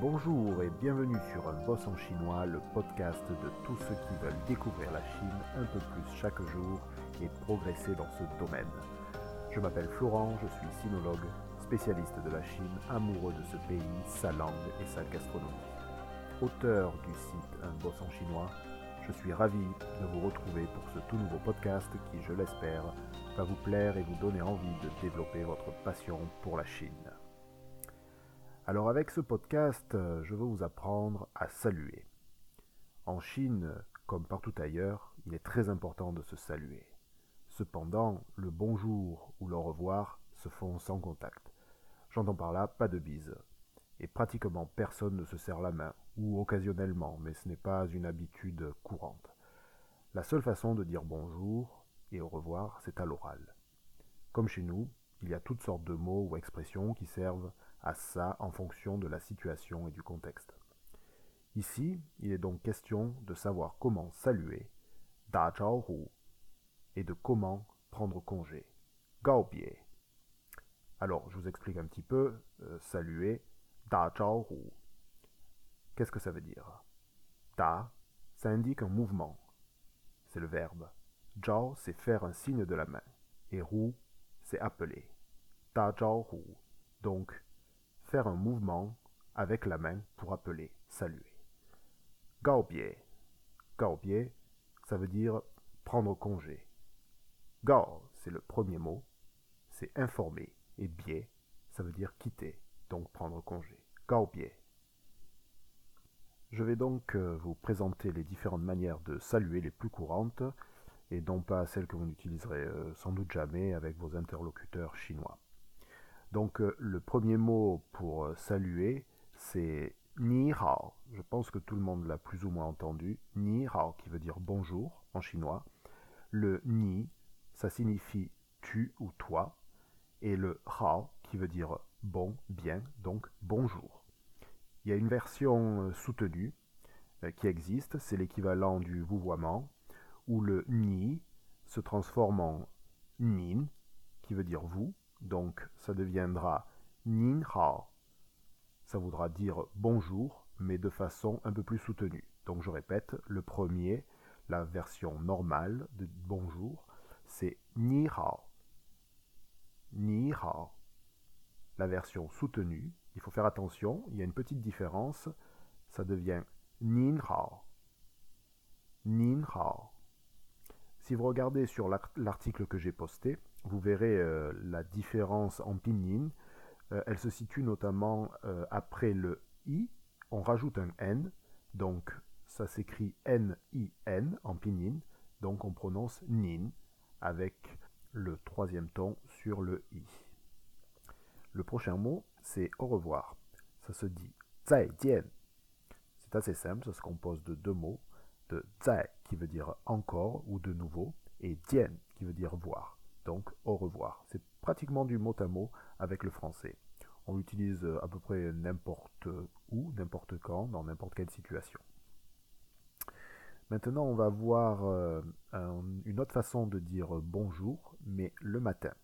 Bonjour et bienvenue sur Un Boss en chinois, le podcast de tous ceux qui veulent découvrir la Chine un peu plus chaque jour et progresser dans ce domaine. Je m'appelle Florent, je suis sinologue, spécialiste de la Chine, amoureux de ce pays, sa langue et sa gastronomie. Auteur du site Un Boss en chinois, je suis ravi de vous retrouver pour ce tout nouveau podcast qui, je l'espère, va vous plaire et vous donner envie de développer votre passion pour la Chine. Alors avec ce podcast, euh, je veux vous apprendre à saluer. En Chine, comme partout ailleurs, il est très important de se saluer. Cependant, le bonjour ou le revoir se font sans contact. J'entends par là pas de bise. Et pratiquement personne ne se serre la main, ou occasionnellement, mais ce n'est pas une habitude courante. La seule façon de dire bonjour et au revoir, c'est à l'oral. Comme chez nous, il y a toutes sortes de mots ou expressions qui servent à ça en fonction de la situation et du contexte. Ici, il est donc question de savoir comment saluer, da hu, et de comment prendre congé, gao bie. Alors, je vous explique un petit peu, euh, saluer, da hu. Qu'est-ce que ça veut dire? Da, ça indique un mouvement, c'est le verbe. Zhao, c'est faire un signe de la main, et hu, c'est appeler. Da hu. Donc, faire un mouvement avec la main pour appeler, saluer. Gaobie. Gaobie, ça veut dire prendre congé. Gao, c'est le premier mot, c'est informer. Et biais, ça veut dire quitter, donc prendre congé. Gaobie. Je vais donc euh, vous présenter les différentes manières de saluer les plus courantes, et non pas celles que vous n'utiliserez euh, sans doute jamais avec vos interlocuteurs chinois. Donc euh, le premier mot pour euh, saluer, c'est ni hao. Je pense que tout le monde l'a plus ou moins entendu. Ni hao qui veut dire bonjour en chinois. Le ni, ça signifie tu ou toi. Et le hao qui veut dire bon, bien, donc bonjour. Il y a une version euh, soutenue qui existe, c'est l'équivalent du vouvoiement, où le ni se transforme en nin, qui veut dire vous, donc ça deviendra Nin. Ça voudra dire bonjour, mais de façon un peu plus soutenue. Donc je répète, le premier, la version normale de bonjour, c'est Ni Hao. La version soutenue, il faut faire attention, il y a une petite différence, ça devient. Nin Hao. Si vous regardez sur l'article que j'ai posté, vous verrez euh, la différence en pinyin. Euh, elle se situe notamment euh, après le i, on rajoute un n, donc ça s'écrit n-i-n en pinyin, donc on prononce nin avec le troisième ton sur le i. Le prochain mot, c'est au revoir. Ça se dit zaijian. C'est assez simple, ça se compose de deux mots, de zai qui veut dire encore ou de nouveau, et jian qui veut dire voir donc au revoir. C'est pratiquement du mot à mot avec le français. On l'utilise euh, à peu près n'importe où, n'importe quand, dans n'importe quelle situation. Maintenant, on va voir euh, une autre façon de dire bonjour, mais le matin.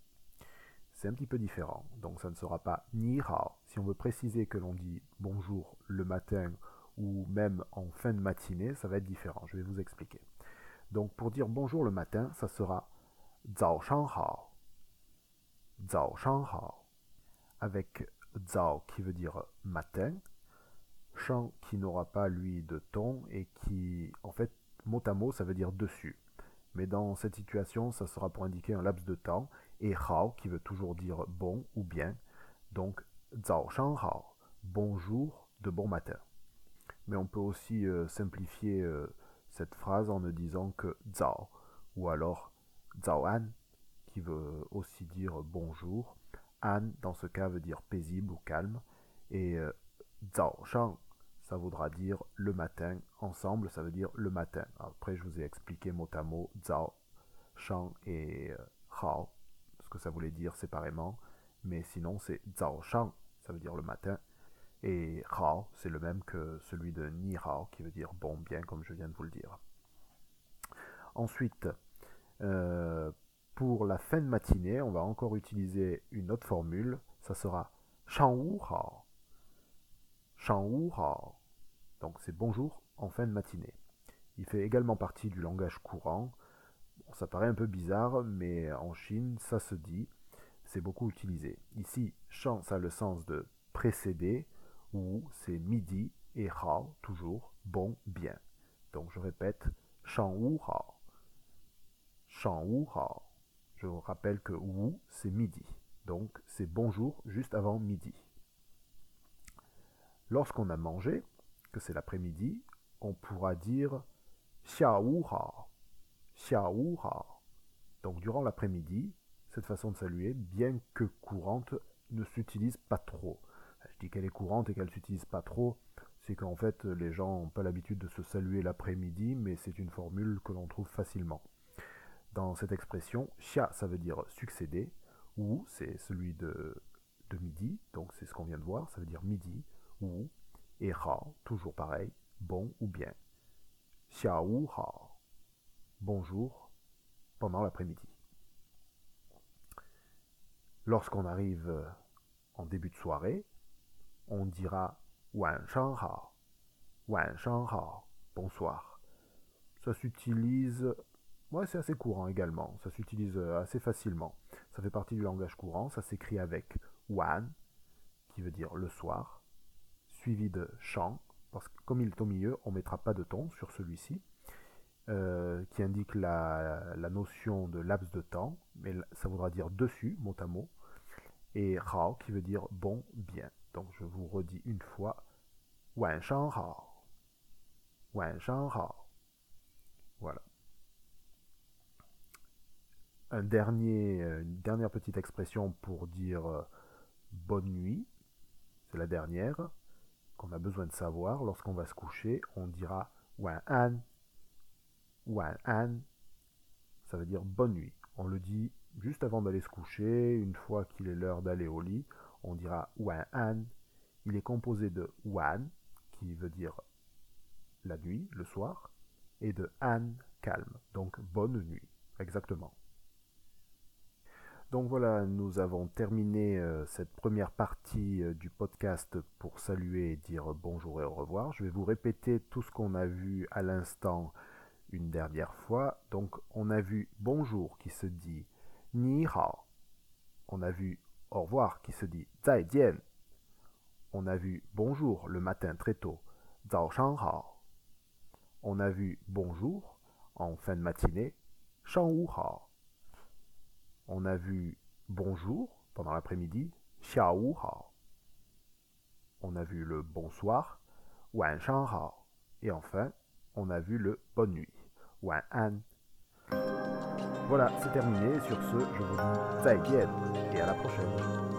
C'est un petit peu différent, donc ça ne sera pas ni hao. Si on veut préciser que l'on dit bonjour le matin ou même en fin de matinée, ça va être différent. Je vais vous expliquer. Donc pour dire bonjour le matin, ça sera Zao Shang Hao. Zao Shang Hao. Avec Zao qui veut dire matin, Shang qui n'aura pas lui de ton et qui, en fait, mot à mot, ça veut dire dessus. Mais dans cette situation, ça sera pour indiquer un laps de temps, et Hao qui veut toujours dire bon ou bien. Donc, Zao Shang Hao, bonjour de bon matin. Mais on peut aussi euh, simplifier euh, cette phrase en ne disant que Zao, ou alors An, qui veut aussi dire bonjour. An, dans ce cas, veut dire paisible ou calme. Et euh, Zao Shang, ça voudra dire le matin. Ensemble, ça veut dire le matin. Après, je vous ai expliqué mot à mot Zao, Shang et euh, Hao, ce que ça voulait dire séparément. Mais sinon, c'est Zao Shang, ça veut dire le matin. Et Hao, c'est le même que celui de Ni Hao, qui veut dire bon, bien, comme je viens de vous le dire. Ensuite, euh, pour la fin de matinée, on va encore utiliser une autre formule. Ça sera Shang Wu Hao. Shang Wu Hao. Donc c'est bonjour en fin de matinée. Il fait également partie du langage courant. ça paraît un peu bizarre, mais en Chine, ça se dit. C'est beaucoup utilisé. Ici, Shang, ça a le sens de précéder, ou c'est midi, et Hao, toujours bon, bien. Donc je répète, Shang Wu. Shang. Je vous rappelle que Wu, c'est midi. Donc c'est bonjour juste avant midi. Lorsqu'on a mangé, que c'est l'après-midi, on pourra dire Xia Wu. Donc durant l'après-midi, cette façon de saluer, bien que courante, ne s'utilise pas trop. Je dis qu'elle est courante et qu'elle ne s'utilise pas trop, c'est qu'en fait les gens n'ont pas l'habitude de se saluer l'après-midi, mais c'est une formule que l'on trouve facilement. Dans cette expression, xia ça veut dire succéder, ou c'est celui de, de midi, donc c'est ce qu'on vient de voir, ça veut dire midi, ou, et hao, toujours pareil, bon ou bien. Xia wu hao, bonjour, pendant l'après-midi. Lorsqu'on arrive en début de soirée, on dira Wan shang hao, Wan shang hao, bonsoir. Ça s'utilise, c'est assez courant également, ça s'utilise assez facilement. Ça fait partie du langage courant, ça s'écrit avec Wan, qui veut dire le soir, suivi de shang, parce que comme il est au milieu, on ne mettra pas de ton sur celui-ci. Euh, qui indique la, notion de laps de temps, mais ça voudra dire dessus, mot à mot, et hao qui veut dire bon, bien. Donc je vous redis une fois, wan shang hao, wan shang hao. Voilà. Dernier, une dernière petite expression pour dire euh, bonne nuit, c'est la dernière qu'on a besoin de savoir. Lorsqu'on va se coucher, on dira wan an Wan An, ça veut dire bonne nuit. On le dit juste avant d'aller se coucher, une fois qu'il est l'heure d'aller au lit, on dira Wan An. Il est composé de Wan, qui veut dire la nuit, le soir, et de An, calme, donc bonne nuit, exactement. Donc voilà, nous avons terminé euh, cette première partie euh, du podcast pour saluer et dire bonjour et au revoir. Je vais vous répéter tout ce qu'on a vu à l'instant une dernière fois. Donc on a vu bonjour qui se dit ni hao. On a vu au revoir qui se dit zaijian. On a vu bonjour le matin très tôt, zao shang. On a vu bonjour en fin de matinée, shang wu. On a vu bonjour pendant l'après-midi, xia wu hao. On a vu le bonsoir, wan shang hao. Et enfin, on a vu le bonne nuit. An. Voilà, c'est terminé. Sur ce, je vous dis 再见 et à la prochaine.